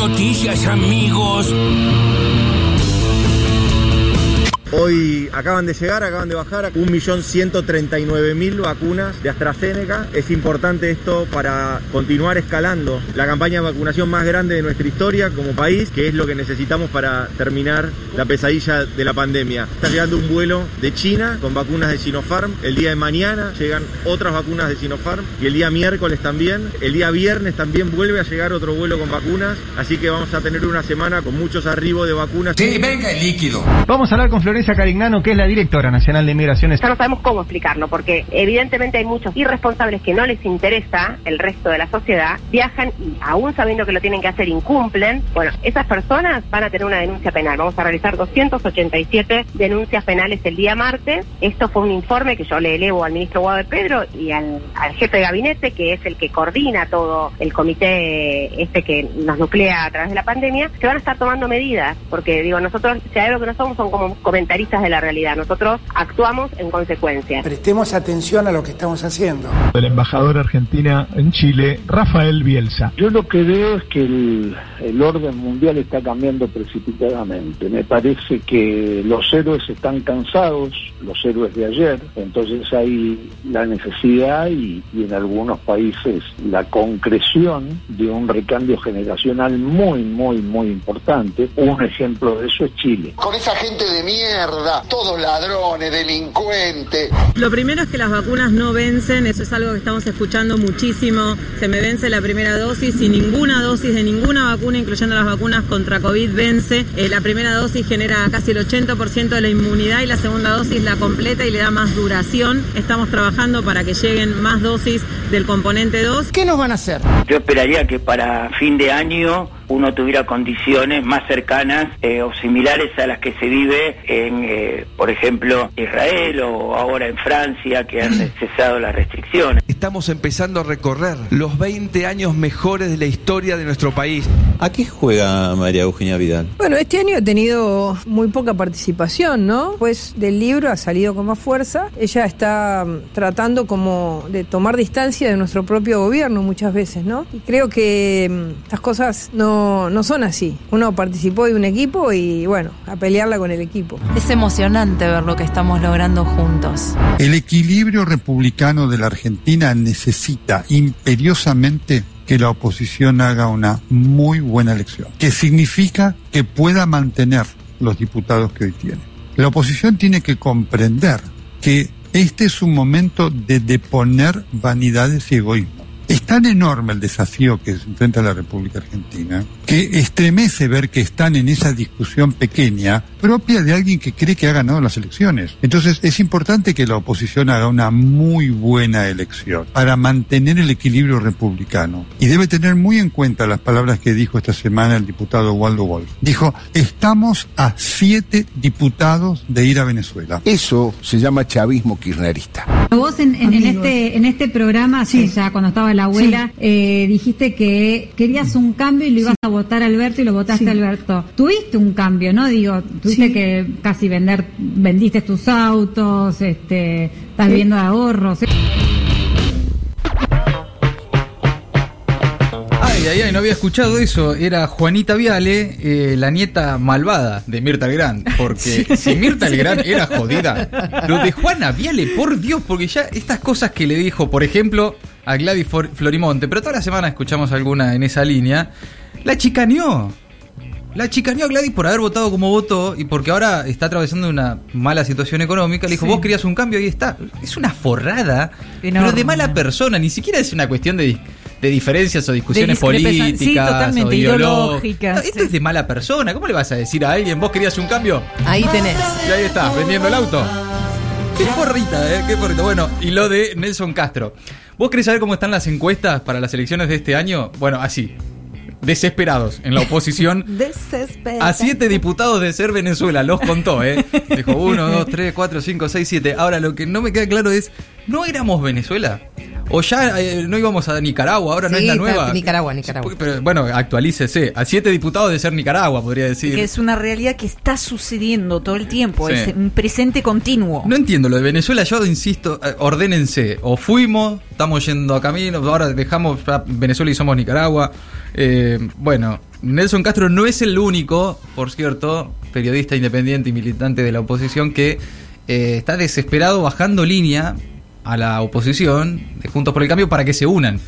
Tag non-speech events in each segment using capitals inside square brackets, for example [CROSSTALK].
noticias, amigos. Hoy acaban de llegar, acaban de bajar a 1.139.000 vacunas de AstraZeneca. Es importante esto para continuar escalando la campaña de vacunación más grande de nuestra historia como país, que es lo que necesitamos para terminar la pesadilla de la pandemia. Está llegando un vuelo de China con vacunas de Sinopharm. El día de mañana llegan otras vacunas de Sinopharm y el día miércoles también. El día viernes también vuelve a llegar otro vuelo con vacunas. Así que vamos a tener una semana con muchos arribos de vacunas. Sí, venga el líquido. Vamos a hablar con Florencia Carignano, que es la directora nacional de Migraciones. Ya no sabemos cómo explicarlo, porque evidentemente hay muchos irresponsables que no les interesa el resto de la sociedad, viajan y aún sabiendo que lo tienen que hacer incumplen. Bueno, esas personas van a tener una denuncia penal. Vamos a realizar 287 denuncias penales el día martes. Esto fue un informe que yo le elevo al ministro Guado Pedro y al, jefe de gabinete, que es el que coordina todo el comité este que nos nuclea a través de la pandemia, que van a estar tomando medidas, porque digo, nosotros, si hay algo que no somos, son como comentaristas de la realidad. Nosotros actuamos en consecuencia. Prestemos atención a lo que estamos haciendo. El embajador argentina en Chile, Rafael Bielsa. Yo lo que veo es que el, el orden mundial está cambiando precipitadamente. Me parece que los héroes están cansados, los héroes de ayer, entonces hay la necesidad y, y en algunos países la concreción de un recambio generacional muy, muy, muy importante. Un ejemplo de eso es Chile. Con esa gente de mierda, todos ladrones, delincuentes. Lo primero es que las vacunas no vencen, eso es algo que estamos escuchando muchísimo. Se me vence la primera dosis y ninguna dosis de ninguna vacuna, incluyendo las vacunas contra COVID, vence. Eh, la primera dosis genera casi el 80% de la inmunidad y la segunda dosis la completa y le da más duración. Estamos trabajando para que lleguen más dosis del componente 2. ¿Qué nos van a hacer? Yo esperaría que para fin de año uno tuviera condiciones más cercanas eh, o similares a las que se vive en, eh, por ejemplo, Israel o ahora en Francia, que han cesado las restricciones. Estamos empezando a recorrer los 20 años mejores de la historia de nuestro país. ¿A qué juega María Eugenia Vidal? Bueno, este año ha tenido muy poca participación, ¿no? Pues del libro ha salido con más fuerza. Ella está mm, tratando como de tomar distancia de nuestro propio gobierno muchas veces, ¿no? Y creo que mm, estas cosas no, no son así. Uno participó de un equipo y bueno, a pelearla con el equipo. Es emocionante ver lo que estamos logrando juntos. El equilibrio republicano de la Argentina necesita imperiosamente que la oposición haga una muy buena elección, que significa que pueda mantener los diputados que hoy tiene. La oposición tiene que comprender que este es un momento de deponer vanidades y egoísmo. Tan enorme el desafío que se enfrenta la República Argentina que estremece ver que están en esa discusión pequeña propia de alguien que cree que ha ganado las elecciones. Entonces es importante que la oposición haga una muy buena elección para mantener el equilibrio republicano. Y debe tener muy en cuenta las palabras que dijo esta semana el diputado Waldo Wolf. Dijo, estamos a siete diputados de ir a Venezuela. Eso se llama chavismo kirchnerista. Vos en, en, en este en este programa, sí. ya cuando estaba la abuela, sí. eh, dijiste que querías un cambio y lo ibas sí. a votar a Alberto y lo votaste a Alberto. Tuviste un cambio, ¿no? Digo, tuviste que casi vender, vendiste tus autos, este, estás viendo ahorros. Ay, ay, ay, no había escuchado eso. Era Juanita Viale, eh, la nieta malvada de Mirta Legrand. Porque [LAUGHS] sí. si Mirta Legrand era jodida, lo de Juana Viale, por Dios, porque ya estas cosas que le dijo, por ejemplo, a Gladys Florimonte, pero toda la semana escuchamos alguna en esa línea, la chicaneó. La chicaneó a Gladys por haber votado como votó y porque ahora está atravesando una mala situación económica. Le dijo, sí. vos querías un cambio y ahí está. Es una forrada, Enorme. pero de mala persona. Ni siquiera es una cuestión de, de diferencias o discusiones políticas sí, totalmente, o ideológicas. No, esto sí. es de mala persona. ¿Cómo le vas a decir a alguien, vos querías un cambio? Ahí tenés. Y ahí está, vendiendo el auto. Qué forrita, ¿eh? Qué forrita. Bueno, y lo de Nelson Castro. ¿Vos querés saber cómo están las encuestas para las elecciones de este año? Bueno, así desesperados en la oposición. [LAUGHS] Desesperados. A siete diputados de Ser Venezuela, los contó, ¿eh? Dijo uno, dos, tres, cuatro, cinco, seis, siete. Ahora, lo que no me queda claro es, ¿no éramos Venezuela? O ya eh, no íbamos a Nicaragua, ahora sí, no es la nueva. Nicaragua, Nicaragua. Pero bueno, actualícese. A siete diputados de ser Nicaragua, podría decir. Que es una realidad que está sucediendo todo el tiempo, sí. es un presente continuo. No entiendo lo de Venezuela, yo insisto, eh, ordénense. O fuimos, estamos yendo a camino, ahora dejamos Venezuela y somos Nicaragua. Eh, bueno, Nelson Castro no es el único, por cierto, periodista independiente y militante de la oposición que eh, está desesperado bajando línea a la oposición de Juntos por el Cambio para que se unan.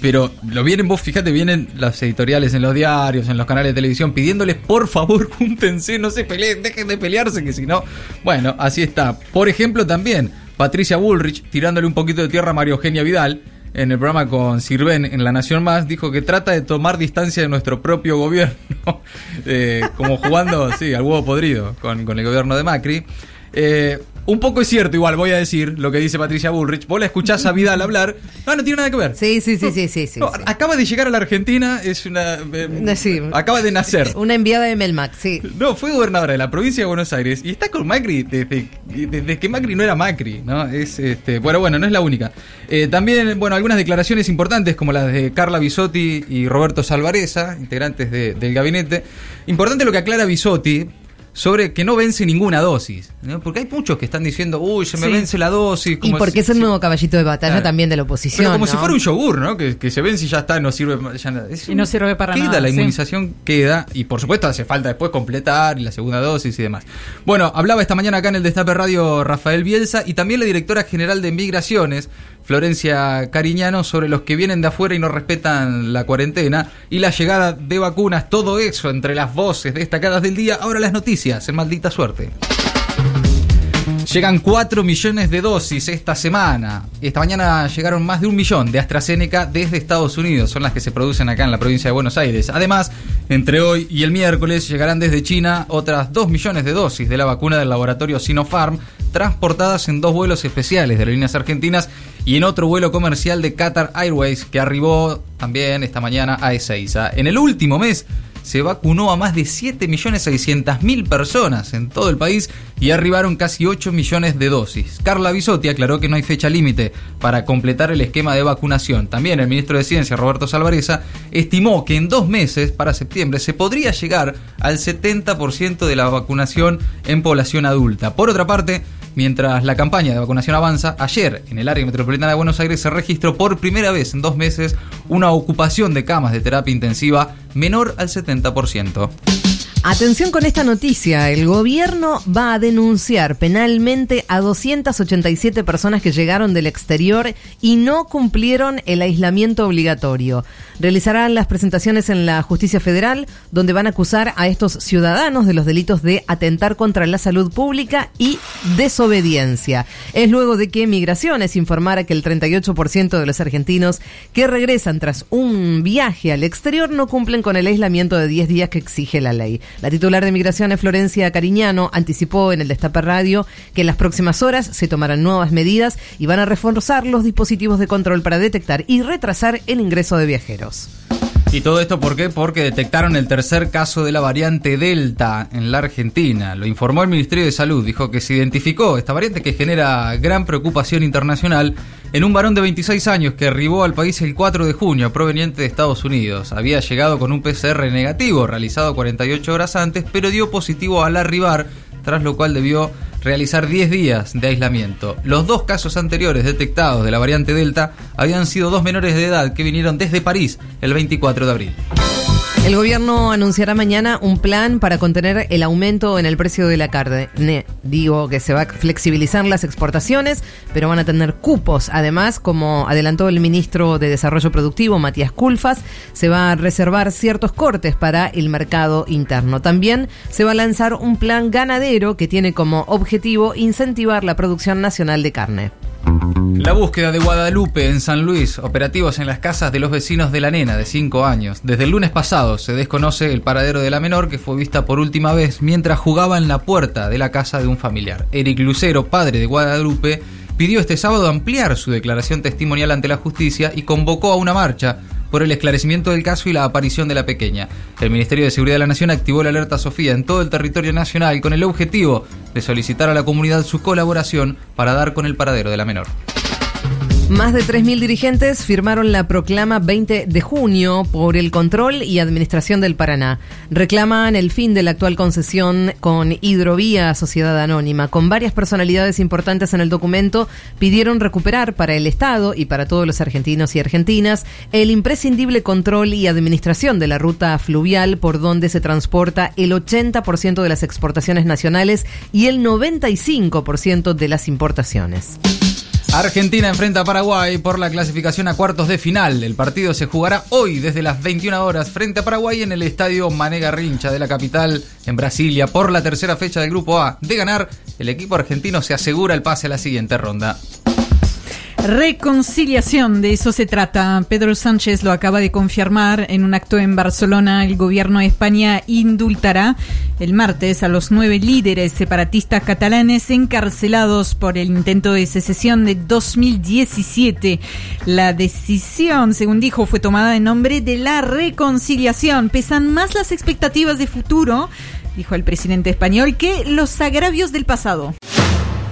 Pero lo vienen, vos fíjate, vienen las editoriales en los diarios, en los canales de televisión, pidiéndoles por favor, [LAUGHS] júntense, no se peleen, dejen de pelearse, que si no. Bueno, así está. Por ejemplo, también Patricia Bullrich, tirándole un poquito de tierra a María Eugenia Vidal, en el programa con Sirven en La Nación Más, dijo que trata de tomar distancia de nuestro propio gobierno, [LAUGHS] eh, como jugando, sí, al huevo podrido con, con el gobierno de Macri. Eh, un poco es cierto, igual voy a decir lo que dice Patricia Bullrich. Vos la escuchás a Vidal hablar. No, no tiene nada que ver. Sí, sí, sí, sí, sí. sí, No, sí. Acaba de llegar a la Argentina, es una. eh, sí. Acaba de nacer. Una enviada de Melmac, sí. No, fue gobernadora de la provincia de Buenos Aires y está con Macri desde, desde que Macri no era Macri, ¿no? Es este, bueno, bueno, no es la única. Eh, también, bueno, algunas declaraciones importantes como las de Carla Bisotti y Roberto Salvareza, integrantes de- del gabinete. Importante lo que aclara Bisotti sobre que no vence ninguna dosis, ¿no? Porque hay muchos que están diciendo, uy, se me Sí. vence la dosis. Y como porque si- es el nuevo caballito de batalla Claro. también de la oposición. Pero como si ¿no? fuera un yogur, ¿no? Que, que se vence y ya está, no sirve ya nada. Es Y no sirve para queda, nada, la sí. inmunización queda. Y por supuesto hace falta después completar y la segunda dosis y demás. Bueno, hablaba esta mañana acá en el Destape Radio Rafael Bielsa y también la directora general de Migraciones, Florencia Cariñano, sobre los que vienen de afuera y no respetan la cuarentena y la llegada de vacunas. Todo eso entre las voces destacadas del día. Ahora las noticias en maldita suerte. Llegan 4 millones de dosis esta semana. Esta mañana llegaron más de un millón de AstraZeneca desde Estados Unidos. Son las que se producen acá en la provincia de Buenos Aires. Además, entre hoy y el miércoles llegarán desde China otras 2 millones de dosis de la vacuna del laboratorio Sinopharm, transportadas en dos vuelos especiales de las líneas argentinas y en otro vuelo comercial de Qatar Airways que arribó también esta mañana a Ezeiza. En el último mes se vacunó a más de 7.600.000 personas en todo el país y arribaron casi 8 millones de dosis. Carla Bisotti aclaró que no hay fecha límite para completar el esquema de vacunación. También el ministro de Ciencia, Roberto Salvareza, estimó que en dos meses, para septiembre, se podría llegar al 70% de la vacunación en población adulta. Por otra parte, Mientras la campaña de vacunación avanza, ayer en el área metropolitana de Buenos Aires se registró por primera vez en dos meses una ocupación de camas de terapia intensiva menor al 70%. Atención con esta noticia, el gobierno va a denunciar penalmente a 287 personas que llegaron del exterior y no cumplieron el aislamiento obligatorio. Realizarán las presentaciones en la justicia federal donde van a acusar a estos ciudadanos de los delitos de atentar contra la salud pública y desobediencia. Es luego de que Migraciones informara que el 38% de los argentinos que regresan tras un viaje al exterior no cumplen con el aislamiento de 10 días que exige la ley. La titular de Migraciones, Florencia Cariñano, anticipó en el Destape Radio que en las próximas horas se tomarán nuevas medidas y van a reforzar los dispositivos de control para detectar y retrasar el ingreso de viajeros. ¿Y todo esto por qué? Porque detectaron el tercer caso de la variante Delta en la Argentina. Lo informó el Ministerio de Salud. Dijo que se identificó esta variante que genera gran preocupación internacional en un varón de 26 años que arribó al país el 4 de junio proveniente de Estados Unidos. Había llegado con un PCR negativo realizado 48 horas antes, pero dio positivo al arribar, tras lo cual debió realizar 10 días de aislamiento. Los dos casos anteriores detectados de la variante Delta habían sido dos menores de edad que vinieron desde París el 24 de abril. El gobierno anunciará mañana un plan para contener el aumento en el precio de la carne. Digo que se va a flexibilizar las exportaciones, pero van a tener cupos. Además, como adelantó el ministro de Desarrollo Productivo, Matías Culfas, se va a reservar ciertos cortes para el mercado interno. También se va a lanzar un plan ganadero que tiene como objetivo incentivar la producción nacional de carne. La búsqueda de Guadalupe en San Luis, operativos en las casas de los vecinos de la nena de 5 años. Desde el lunes pasado se desconoce el paradero de la menor que fue vista por última vez mientras jugaba en la puerta de la casa de un familiar. Eric Lucero, padre de Guadalupe, pidió este sábado ampliar su declaración testimonial ante la justicia y convocó a una marcha por el esclarecimiento del caso y la aparición de la pequeña. El Ministerio de Seguridad de la Nación activó la alerta Sofía en todo el territorio nacional con el objetivo de solicitar a la comunidad su colaboración para dar con el paradero de la menor. Más de 3.000 dirigentes firmaron la proclama 20 de junio por el control y administración del Paraná. Reclaman el fin de la actual concesión con Hidrovía Sociedad Anónima. Con varias personalidades importantes en el documento, pidieron recuperar para el Estado y para todos los argentinos y argentinas el imprescindible control y administración de la ruta fluvial por donde se transporta el 80% de las exportaciones nacionales y el 95% de las importaciones. Argentina enfrenta a Paraguay por la clasificación a cuartos de final. El partido se jugará hoy desde las 21 horas frente a Paraguay en el estadio Mané Garrincha de la capital en Brasilia por la tercera fecha del Grupo A. De ganar, el equipo argentino se asegura el pase a la siguiente ronda. Reconciliación, de eso se trata. Pedro Sánchez lo acaba de confirmar en un acto en Barcelona. El gobierno de España indultará el martes a los nueve líderes separatistas catalanes encarcelados por el intento de secesión de 2017. La decisión, según dijo, fue tomada en nombre de la reconciliación. Pesan más las expectativas de futuro, dijo el presidente español, que los agravios del pasado.